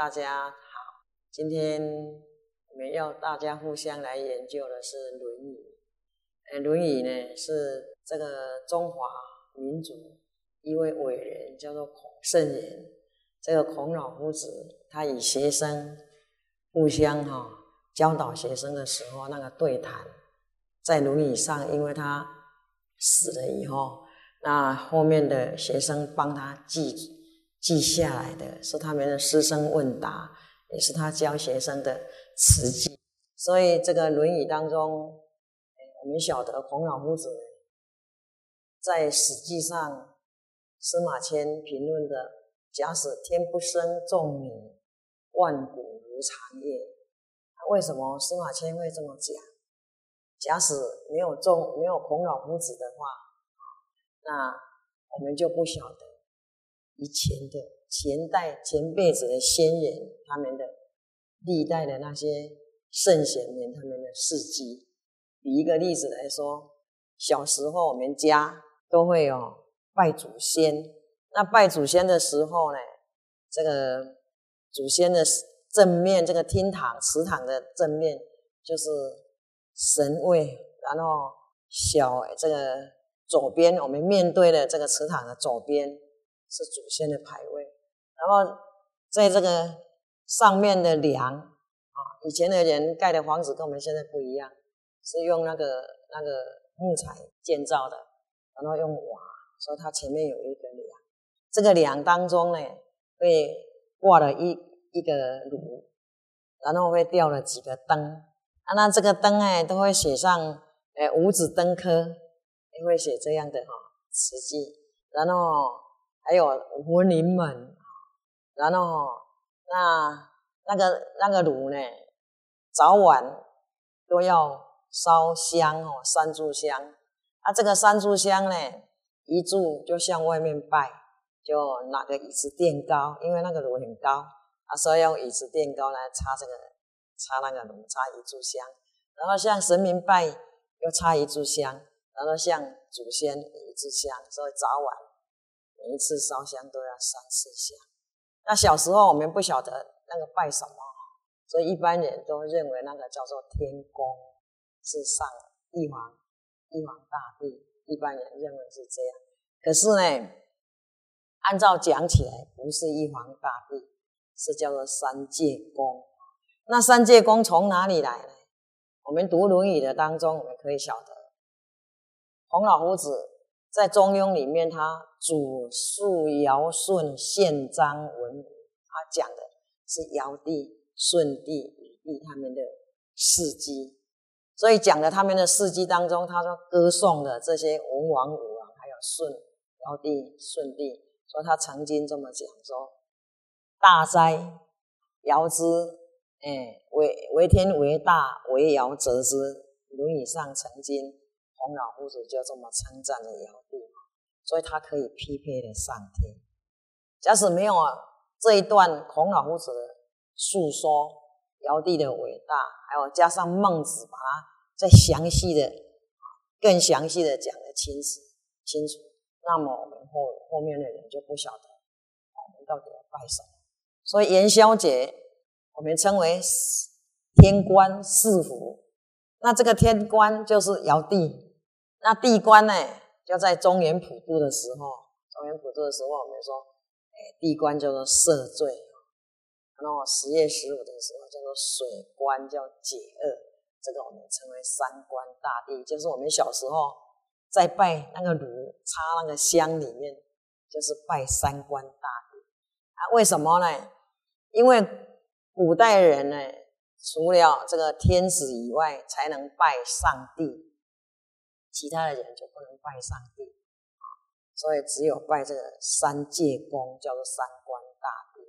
大家好，今天我们要大家互相来研究的是《论语》。呃，《论语》呢是这个中华民族一位伟人，叫做孔圣人。这个孔老夫子，他与学生互相哈教导学生的时候，那个对谈，在《论语》上，因为他死了以后，那后面的学生帮他记。记下来的是他们的师生问答，也是他教学生的词记。所以这个《论语》当中，我们晓得孔老夫子在《史记》上，司马迁评论的：“假使天不生仲尼，万古如长夜。”为什么司马迁会这么讲？假使没有仲没有孔老夫子的话，那我们就不晓得。以前的前代前辈子的先人，他们的历代的那些圣贤们，他们的事迹。举一个例子来说，小时候我们家都会有拜祖先。那拜祖先的时候呢，这个祖先的正面，这个厅堂祠堂的正面就是神位，然后小这个左边，我们面对的这个祠堂的左边。是祖先的牌位，然后在这个上面的梁啊，以前的人盖的房子跟我们现在不一样，是用那个那个木材建造的，然后用瓦，所以它前面有一个梁，这个梁当中呢会挂了一一个炉，然后会吊了几个灯，啊，那这个灯哎都会写上哎五子登科，也会写这样的哈词句，然后。还有文林们，然后那那个那个炉呢，早晚都要烧香哦，三炷香。啊，这个三炷香呢，一炷就向外面拜，就拿个椅子垫高，因为那个炉很高，啊，所以用椅子垫高来插这个插那个炉，插一炷香。然后向神明拜，又插一炷香，然后向祖先一炷香，所以早晚。每一次烧香都要三次香。那小时候我们不晓得那个拜什么，所以一般人都认为那个叫做天宫，是上玉皇、玉皇大帝。一般人认为是这样。可是呢，按照讲起来，不是玉皇大帝，是叫做三界宫。那三界宫从哪里来呢？我们读《论语》的当中，我们可以晓得，孔老夫子。在《中庸》里面，他主述尧舜宪章文武，他讲的是尧帝、舜帝、禹帝他们的事迹，所以讲的他们的事迹当中，他说歌颂的这些文王、武王，还有舜、尧帝、舜帝，说他曾经这么讲说：“大哉，尧之，哎，为为天为大，为尧则之。”《论语》上曾经。孔老夫子就这么称赞了尧帝，所以他可以匹配的上天。假使没有啊这一段孔老夫子的述说尧帝的伟大，还有加上孟子把它再详细的、更详细的讲得清楚清楚，那么我们后后面的人就不晓得我们到底要拜什么。所以元宵节我们称为天官赐福，那这个天官就是尧帝。那地官呢，就在中原普渡的时候，中原普渡的时候，我们说，哎，地官叫做赦罪，然后十月十五的时候叫做水官，叫解厄，这个我们称为三官大帝，就是我们小时候在拜那个炉插那个香里面，就是拜三官大帝啊。为什么呢？因为古代人呢，除了这个天子以外，才能拜上帝。其他的人就不能拜上帝啊，所以只有拜这个三界公，叫做三官大帝。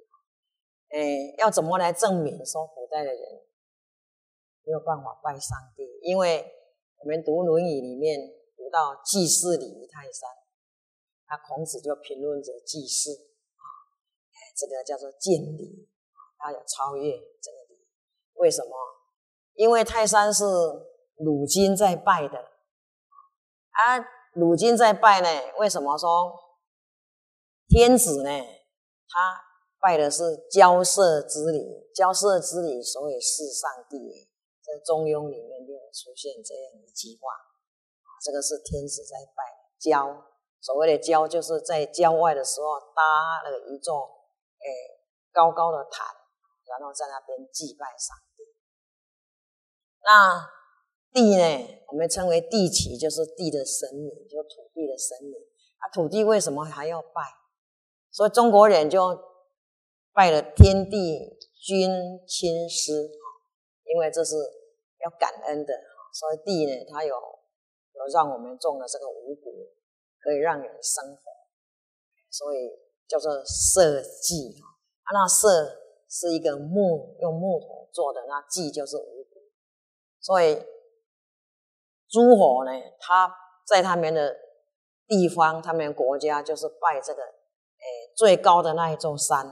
哎，要怎么来证明说古代的人没有办法拜上帝？因为我们读《论语》里面读到祭祀礼于泰山，那孔子就评论着祭祀啊，这个叫做见礼，他有超越这个礼。为什么？因为泰山是鲁金在拜的。啊，鲁今在拜呢？为什么说天子呢？他拜的是交涉之礼，交涉之礼，所以是上帝。在《中庸》里面就出现这样一句话，这个是天子在拜交。所谓的郊，就是在郊外的时候搭了一座诶高高的坛，然后在那边祭拜上帝。那地呢，我们称为地旗，就是地的神明，就土地的神明。啊，土地为什么还要拜？所以中国人就拜了天地君亲师，因为这是要感恩的。所以地呢，它有有让我们种了这个五谷。可以让人生活，所以叫做社稷啊。那社是一个木，用木头做的，那稷就是五谷。所以诸侯呢，他在他们的地方，他们国家就是拜这个，诶，最高的那一座山。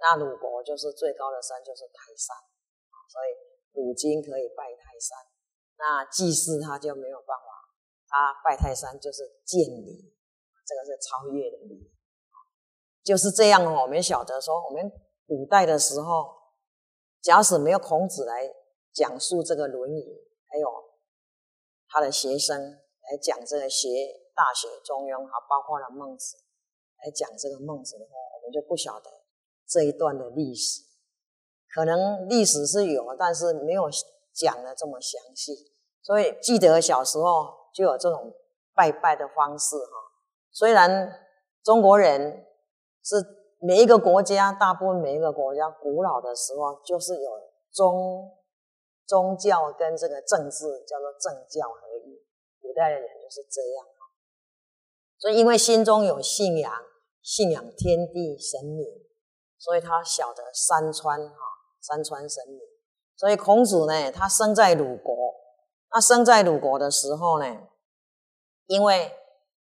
那鲁国就是最高的山，就是泰山。所以鲁金可以拜泰山，那祭祀他就没有办法。他拜泰山就是见礼，这个是超越的礼，就是这样哦。我们晓得说，我们古代的时候，假使没有孔子来讲述这个《论语》，还有他的学生来讲这个学《大学》《中庸》，还包括了孟子来讲这个孟子的话，我们就不晓得这一段的历史。可能历史是有，但是没有讲的这么详细。所以记得小时候。就有这种拜拜的方式哈。虽然中国人是每一个国家，大部分每一个国家古老的时候就是有宗宗教跟这个政治叫做政教合一。古代的人就是这样啊所以因为心中有信仰，信仰天地神明，所以他晓得山川哈，山川神明。所以孔子呢，他生在鲁国。那生在鲁国的时候呢，因为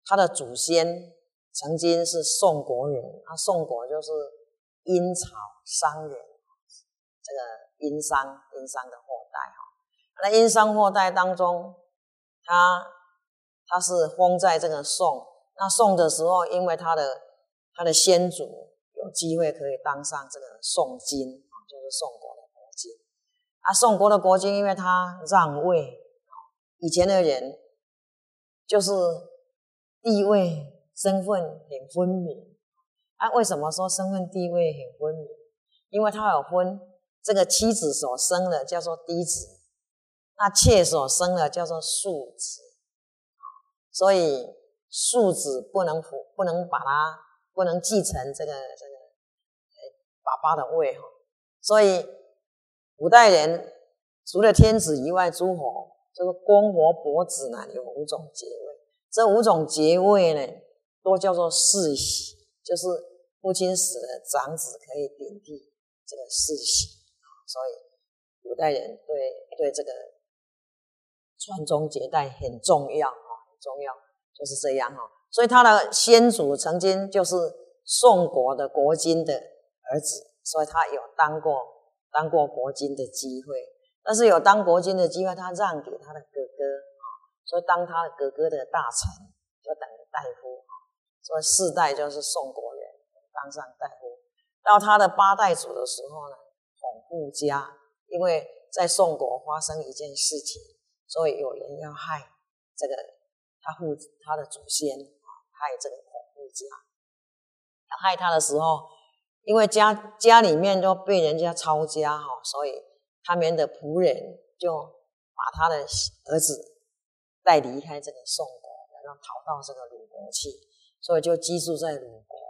他的祖先曾经是宋国人，啊，宋国就是殷朝商人，这个殷商殷商的后代哈。那殷商后代当中，他他是封在这个宋。那宋的时候，因为他的他的先祖有机会可以当上这个宋金，就是宋国的国君。啊，宋国的国君，因为他让位。以前的人就是地位、身份很分明。啊，为什么说身份地位很分明？因为他有分这个妻子所生的叫做嫡子，那妾所生的叫做庶子。所以庶子不能不不能把他不能继承这个这个爸爸的位哈。所以古代人除了天子以外，诸侯。这个公活伯子呢有五种爵位，这五种爵位呢都叫做世袭，就是父亲死了，长子可以顶替这个世袭。所以古代人对对这个传宗接代很重要啊，很重要，就是这样哈。所以他的先祖曾经就是宋国的国君的儿子，所以他有当过当过国君的机会。但是有当国君的机会，他让给他的哥哥啊，所以当他哥哥的大臣就等于大夫啊，所以四代就是宋国人当上大夫。到他的八代祖的时候呢，孔富家，因为在宋国发生一件事情，所以有人要害这个他父他的祖先啊，害这个孔富家。害他的时候，因为家家里面都被人家抄家哈，所以。他们的仆人就把他的儿子带离开这个宋国，然后逃到这个鲁国去，所以就居住在鲁国。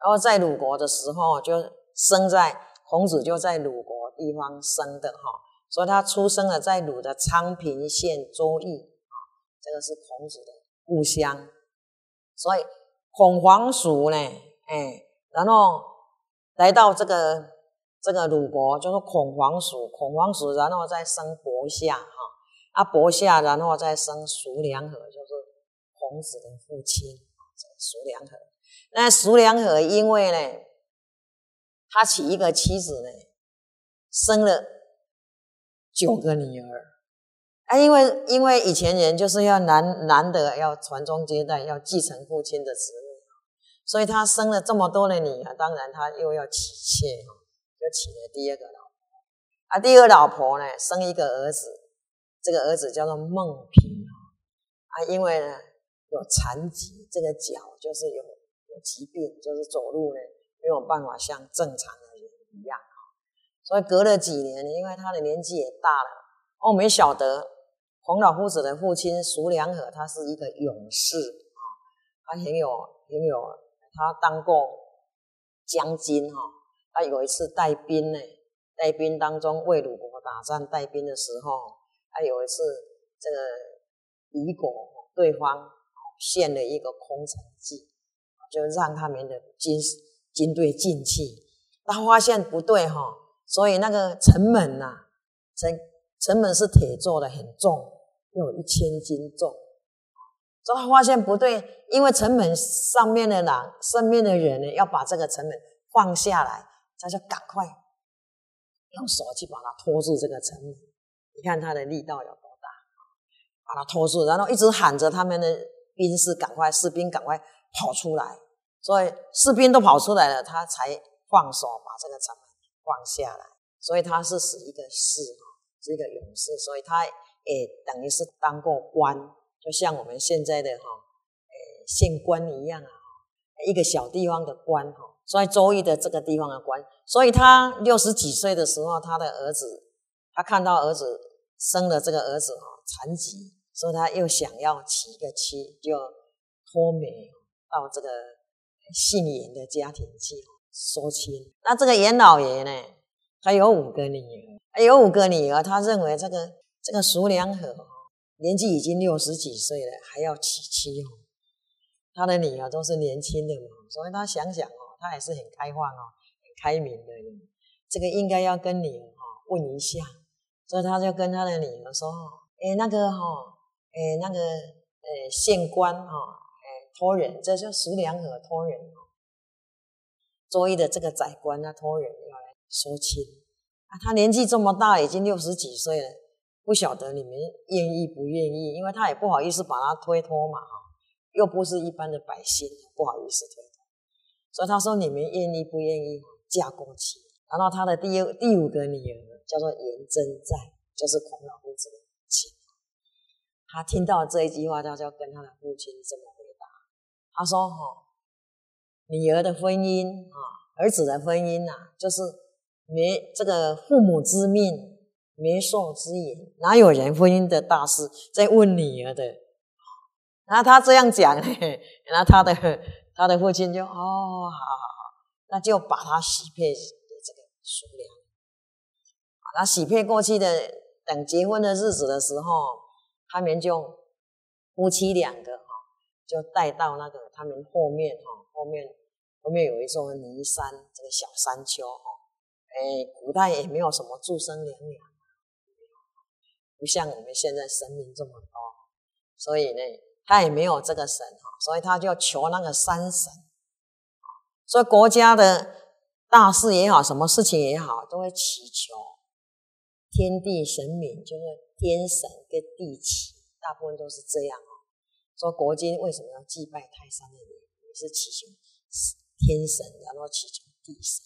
然后在鲁国的时候，就生在孔子就在鲁国地方生的哈，所以他出生了在鲁的昌平县周邑啊，这个是孔子的故乡。所以孔黄叔呢，哎，然后来到这个。这个鲁国就是孔黄叔，孔黄叔，然后再生伯夏，哈，啊伯夏，然后再生叔良和，就是孔子的父亲，叔良和。那叔良和因为呢，他娶一个妻子呢，生了九个女儿，啊，因为因为以前人就是要男男的要传宗接代，要继承父亲的职位，所以他生了这么多的女儿，当然他又要娶妾哈，就娶了第二个老婆。啊，第二个老婆呢，生一个儿子，这个儿子叫做孟平啊，因为呢有残疾，这个脚就是有有疾病，就是走路呢没有办法像正常的人一样所以隔了几年，因为他的年纪也大了，哦，没晓得孔老夫子的父亲苏良和，他是一个勇士啊，他很有很有，他当过将军哈，他有一次带兵呢。带兵当中为鲁国打仗，带兵的时候，他有一次这个敌国对方献了一个空城计，就让他们的军军队进去。他发现不对哈，所以那个城门呐，城城门是铁做的，很重，有一千斤重。所以他发现不对，因为城门上面的人，上面的人呢，要把这个城门放下来，他就赶快。用手去把它拖住这个城门，你看他的力道有多大，把它拖住，然后一直喊着他们的兵士赶快，士兵赶快跑出来，所以士兵都跑出来了，他才放手把这个城门放下来。所以他是是一个士，是一个勇士，所以他也等于是当过官，就像我们现在的哈，诶县官一样啊，一个小地方的官哈。所以周易的这个地方的官，所以他六十几岁的时候，他的儿子，他看到儿子生了这个儿子哈残疾，所以他又想要娶一个妻，就托媒到这个姓严的家庭去说亲。那这个严老爷呢，他有五个女儿，有五个女儿，他认为这个这个苏良和年纪已经六十几岁了，还要娶妻哦，他的女儿都是年轻的嘛，所以他想想哦。他还是很开放哦，很开明的人。这个应该要跟女儿哈问一下，所以他就跟他的女儿说：“哎，那个哈，哎，那个呃县官哈，托人，这就苏良和托人哦，周易的这个宰官啊托人要来说亲啊。他年纪这么大，已经六十几岁了，不晓得你们愿意不愿意？因为他也不好意思把他推脱嘛哈，又不是一般的百姓，不好意思推。”所以他说：“你们愿意不愿意嫁过去？”然后他的第第五个女儿叫做颜真在，就是孔老夫子的母亲。他听到这一句话，他就跟他的父亲这么：“他说：‘哈，女儿的婚姻啊，儿子的婚姻呐，就是没这个父母之命，媒妁之言，哪有人婚姻的大事在问女儿的？’然后他这样讲呢，然后他的。”他的父亲就哦，好好好，那就把他许配给这个苏良。那许配过去的，等结婚的日子的时候，他们就夫妻两个，就带到那个他们后面哈，后面后面有一座泥山，这个小山丘哈。哎，古代也没有什么祝生娘娘，不像我们现在神明这么多，所以呢，他也没有这个神哈。所以他就求那个山神，所以国家的大事也好，什么事情也好，都会祈求天地神明，就是天神跟地气，大部分都是这样。说国君为什么要祭拜泰山的人，也是祈求天神，然后祈求地神。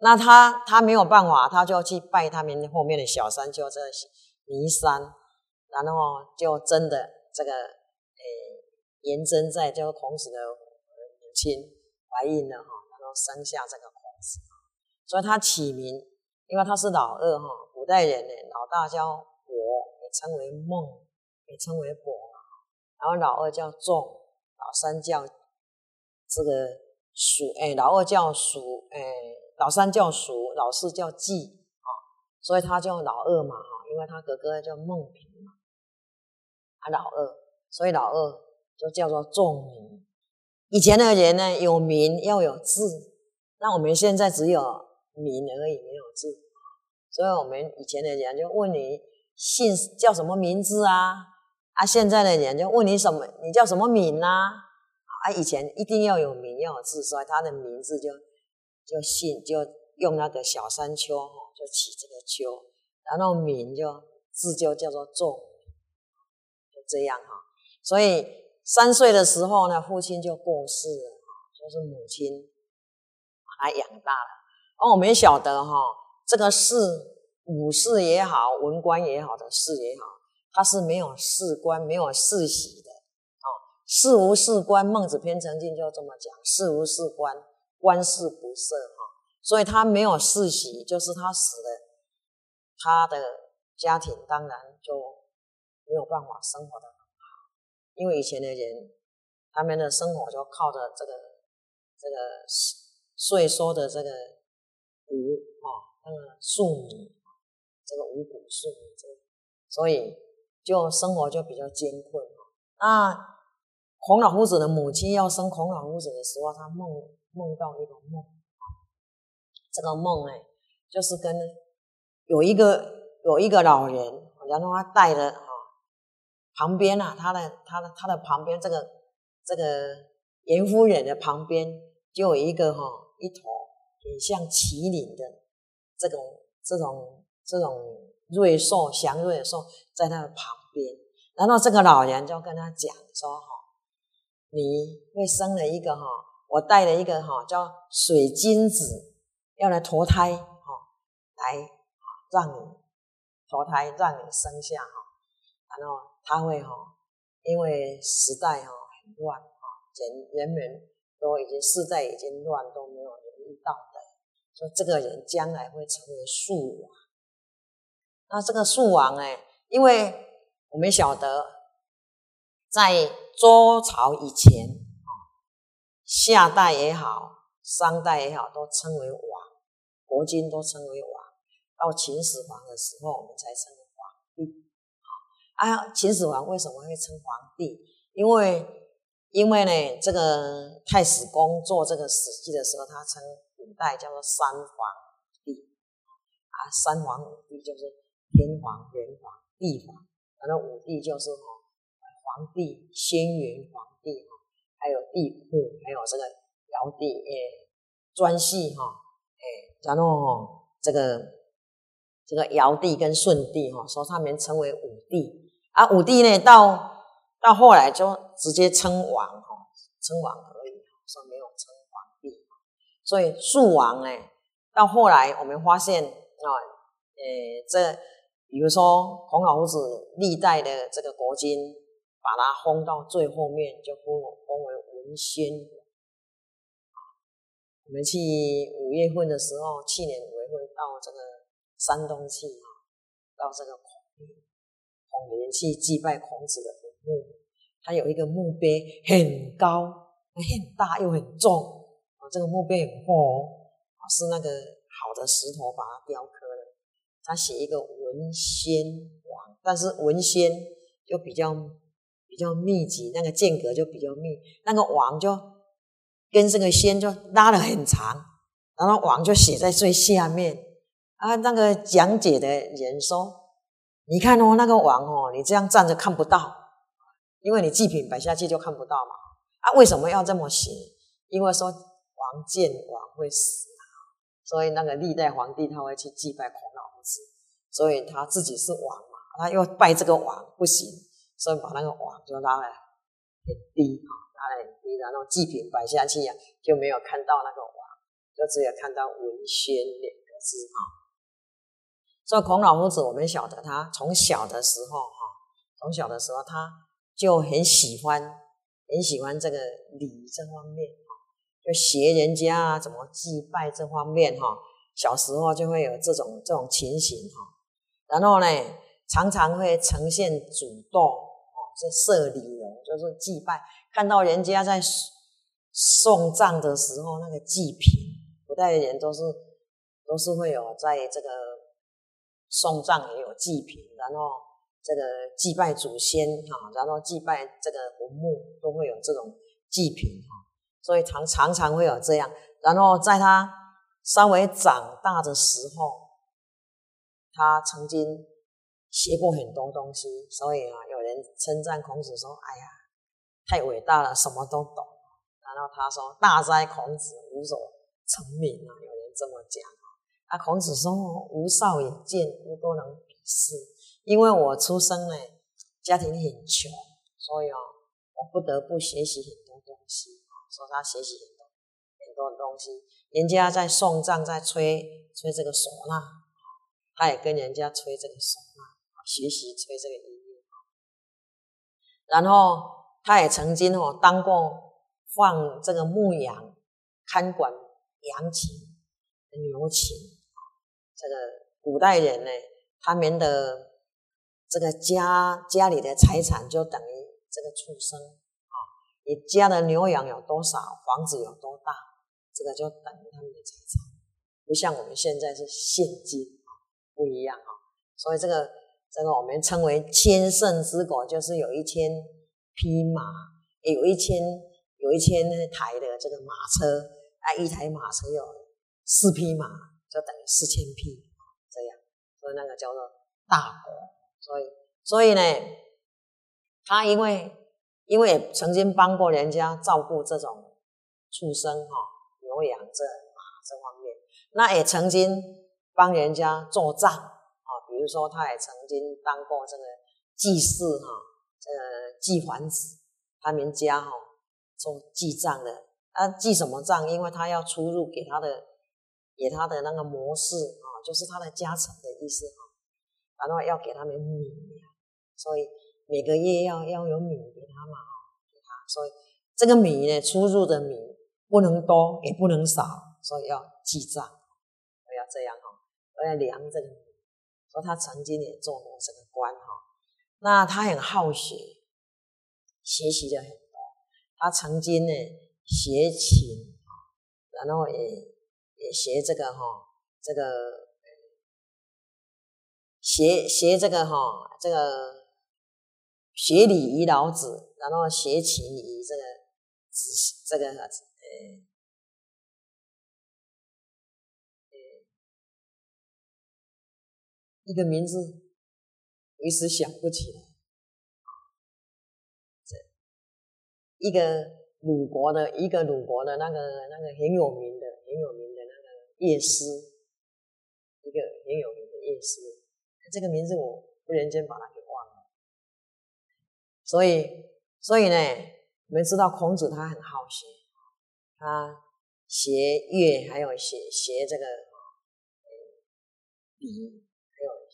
那他他没有办法，他就去拜他们后面的小山，叫这弥山，然后就真的这个。颜真在就孔子的母亲怀孕了哈，然后生下这个孔子，所以他起名，因为他是老二哈，古代人呢，老大叫伯，也称为孟，也称为伯，然后老二叫仲，老三叫这个叔，哎，老二叫叔，哎，老三叫叔，老四叫季啊，所以他叫老二嘛哈，因为他哥哥叫孟平嘛，他老二，所以老二。就叫做仲名。以前的人呢，有名要有字，那我们现在只有名而已，没有字。所以我们以前的人就问你姓叫什么名字啊？啊，现在的人就问你什么，你叫什么名啊？啊，以前一定要有名要有字，所以他的名字就就姓就用那个小山丘哈，就起这个丘，然后名就字就叫做重，就这样哈，所以。三岁的时候呢，父亲就过世了，就是母亲把他养大了。而我们也晓得哈，这个士武士也好，文官也好的士也好，他是没有士官，没有世袭的。哦，士无士官，孟子篇曾经就这么讲：士无士官，官事不赦。哈，所以他没有世袭，就是他死了，他的家庭当然就没有办法生活的很好，因为以前的人。他们的生活就靠着这个这个税收的这个谷啊，那个粟米，这个五谷粟米，这所以就生活就比较艰困那孔老夫子的母亲要生孔老夫子的时候，他梦梦到一个梦，这个梦呢，就是跟有一个有一个老人，然后他带着啊旁边啊，他的他的他的旁边这个。这个严夫人的旁边就有一个哈一头很像麒麟的这种这种这种瑞兽祥瑞的兽在他的旁边，然后这个老人就跟他讲说哈，你会生了一个哈，我带了一个哈叫水晶子要来投胎哈，来让你投胎让你生下哈，然后他会哈，因为时代哈很。乱哈！人人们都已经世代已经乱，都没有留意到的。说这个人将来会成为树王。那这个树王呢？因为我们晓得，在周朝以前啊，夏代也好，商代也好，都称为王，国君都称为王。到秦始皇的时候，我们才称皇帝。啊，秦始皇为什么会称皇帝？因为因为呢，这个太史公做这个《史记》的时候，他称古代叫做三皇帝啊，三皇五帝就是天皇、元皇、地皇，然后五帝就是哈皇帝、轩辕皇帝哈，还有帝喾，还有这个尧帝诶，专系哈诶，然后哈这个这个尧帝跟舜帝哈，说他们称为五帝啊，五帝呢到。到后来就直接称王哈，称王而已，说没有称皇帝。所以树王呢，到后来我们发现啊，诶，这比如说孔老夫子历代的这个国君，把他封到最后面，就封封为文宣我们去五月份的时候，去年五月份到这个山东去啊，到这个孔孔林去祭拜孔子的坟。墓，他有一个墓碑，很高，很大又很重啊。这个墓碑很厚，是那个好的石头把它雕刻的。他写一个文仙王，但是文仙就比较比较密集，那个间隔就比较密，那个王就跟这个仙就拉的很长，然后王就写在最下面啊。那个讲解的人说：“你看哦，那个王哦，你这样站着看不到。”因为你祭品摆下去就看不到嘛，啊，为什么要这么写？因为说王见王会死，所以那个历代皇帝他会去祭拜孔老夫子，所以他自己是王嘛，他又拜这个王不行，所以把那个王就拉来很低啊，拉来很低，然后祭品摆下去呀，就没有看到那个王，就只有看到文宣两个字啊。所以孔老夫子我们晓得他从小的时候哈，从小的时候他。就很喜欢，很喜欢这个礼这方面哈，就学人家怎么祭拜这方面哈。小时候就会有这种这种情形哈，然后呢，常常会呈现主动哦，是设礼容，就是祭拜。看到人家在送葬的时候，那个祭品，古代的人都是都是会有在这个送葬也有祭品，然后。这个祭拜祖先哈，然后祭拜这个坟墓都会有这种祭品哈，所以常常常会有这样。然后在他稍微长大的时候，他曾经学过很多东西，所以啊，有人称赞孔子说：“哎呀，太伟大了，什么都懂。”然后他说：“大哉孔子，无所成名啊！”有人这么讲啊。孔子说：“吾少也见，吾多能比视。”因为我出生呢，家庭很穷，所以哦，我不得不学习很多东西。说他学习很多，很多东西。人家在送葬，在吹吹这个唢呐，他也跟人家吹这个唢呐，学习吹这个音乐。然后他也曾经哦当过放这个牧羊、看管羊群、牛群。这个古代人呢，他们的这个家家里的财产就等于这个畜生啊。你家的牛羊有多少，房子有多大，这个就等于他们的财产。不像我们现在是现金不一样啊。所以这个这个我们称为千乘之国，就是有一千匹马，有一千有一千台的这个马车啊，一台马车有四匹马，就等于四千匹这样。所以那个叫做大国。所以，所以呢，他因为因为曾经帮过人家照顾这种畜生哈，牛羊这马这方面，那也曾经帮人家做账啊。比如说，他也曾经当过这个祭祀哈，这个祭环子，他们家哈做记账的。啊，记什么账？因为他要出入给他的给他的那个模式啊，就是他的家产的意思哈。然后要给他们米，所以每个月要要有米给他嘛，给他。所以这个米呢，出入的米不能多也不能少，所以要记账，要这样，我要量这个。说他曾经也做过这个官哈，那他很好学，学习的很多。他曾经呢学琴然后也也学这个哈，这个。学学这个哈，这个学礼于老子，然后学琴于这个，这个呃一个名字一时想不起来。这一个鲁国的一个鲁国的那个那个很有名的很有名的那个乐师，一个很有名的乐师。这个名字我忽然间把它给忘了，所以所以呢，我们知道孔子他很好学，他学乐，还有学学这个礼，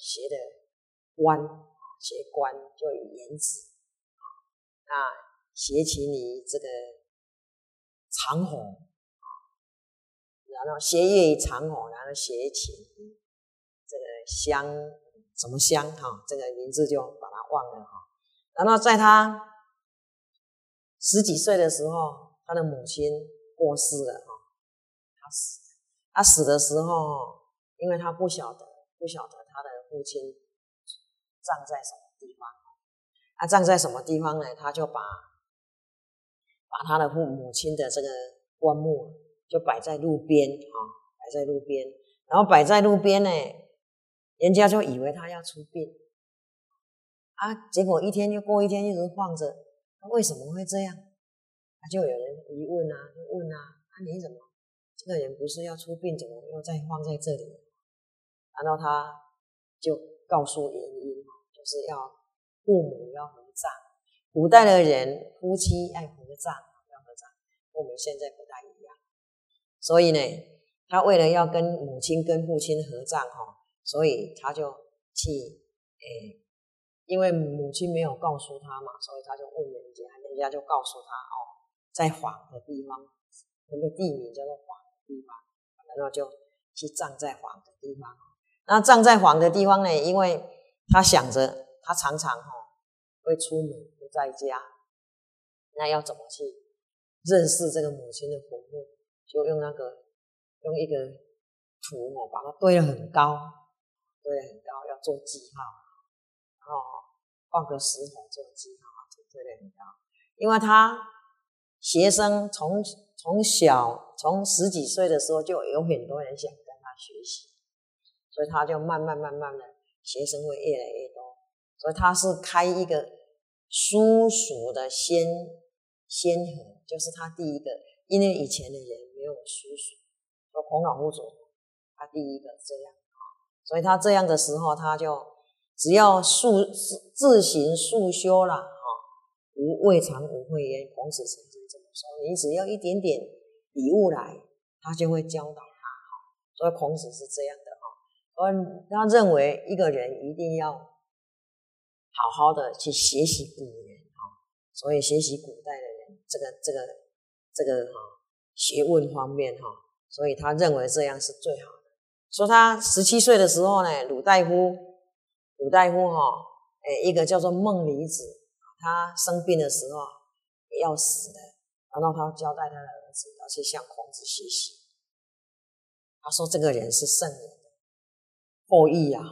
学的官，学官就有言辞啊，学起你这个长虹，然后学一长虹，然后学琴这个香。什么香哈？这个名字就把它忘了哈。然后在他十几岁的时候，他的母亲过世了哈。他死，他死的时候，因为他不晓得，不晓得父亲葬在什么地方。他葬在什么地方呢？他就把把他的父母亲的这个棺木就摆在路边啊，摆在路边，然后摆在路边呢。人家就以为他要出殡啊，结果一天又过一天，一直放着，那为什么会这样？他就有人疑问啊，就问啊，啊你怎么这个人不是要出殡，怎么又再放在这里？然后他就告诉原因，就是要父母要合葬。古代的人夫妻爱合葬，要合葬，我们现在不太一样。所以呢，他为了要跟母亲跟父亲合葬，哈。所以他就去，诶，因为母亲没有告诉他嘛，所以他就问人家，人家就告诉他哦，在黄的地方，那个地名叫做黄的地方，然后就去葬在黄的地方。那葬在黄的地方呢，因为他想着他常常哈会出门不在家，那要怎么去认识这个母亲的坟墓？就用那个用一个土哦，把它堆得很高。堆得很高，要做记号，然后放个石头做记号，堆得很高。因为他学生从从小从十几岁的时候就有很多人想跟他学习，所以他就慢慢慢慢的学生会越来越多。所以他是开一个叔叔的先先河，就是他第一个，因为以前的人没有叔叔，说孔老夫子他第一个这样啊。所以他这样的时候，他就只要速自自行速修了，哈，无未尝无会焉。孔子曾经这么说：你只要一点点礼物来，他就会教导他哈。所以孔子是这样的而他认为一个人一定要好好的去学习古人哈，所以学习古代的人这个这个这个哈学问方面哈，所以他认为这样是最好的。说他十七岁的时候呢，鲁大夫鲁大夫哈，哎，一个叫做孟离子，他生病的时候要死了，然后他交代他的儿子要去向孔子学习。他说这个人是圣人后裔呀哈，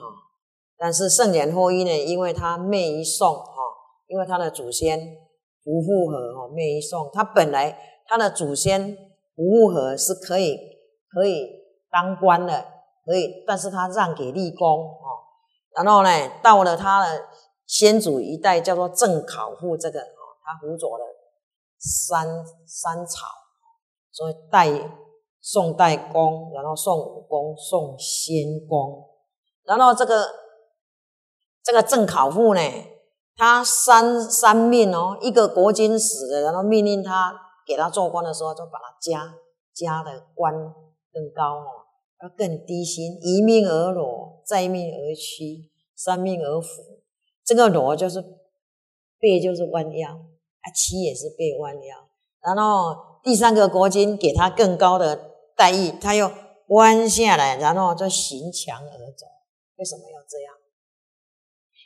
但是圣人后裔呢，因为他灭于宋哈，因为他的祖先不复合哈，灭于宋，他本来他的祖先不复合是可以可以当官的。可以，但是他让给立功哦，然后呢，到了他的先祖一代，叫做郑考父这个哦，他辅佐了三三朝，所以代宋代公，然后宋武公，宋先公，然后这个这个郑考父呢，他三三命哦，一个国君死了，然后命令他给他做官的时候，就把他加加的官更高哦。要更低心，一命而裸，再命而屈，三命而伏。这个裸就是背，就是弯腰啊，屈也是背弯腰。然后第三个国君给他更高的待遇，他又弯下来，然后就行墙而走。为什么要这样？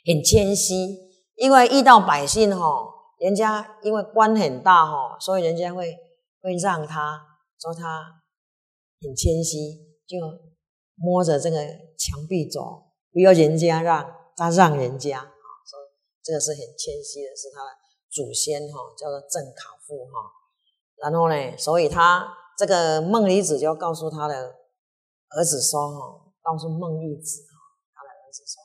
很谦虚，因为遇到百姓哈，人家因为官很大哈，所以人家会会让他说他很谦虚。就摸着这个墙壁走，不要人家让，他让人家啊，所以这个是很谦虚的，是他的祖先哈，叫做郑考父哈。然后呢，所以他这个孟离子就告诉他的儿子说哈，告诉孟玉子说，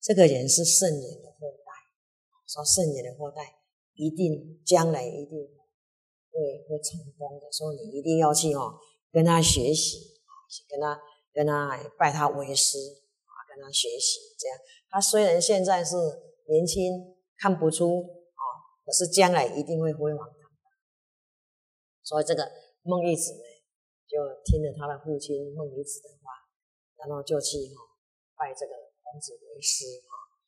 这个人是圣人的后代，说圣人的后代一定将来一定会会成功的，说你一定要去哦跟他学习。跟他跟他拜他为师啊，跟他学习，这样他虽然现在是年轻，看不出啊，可是将来一定会辉煌的。所以这个孟玉子呢，就听了他的父亲孟离子的话，然后就去拜这个孔子为师。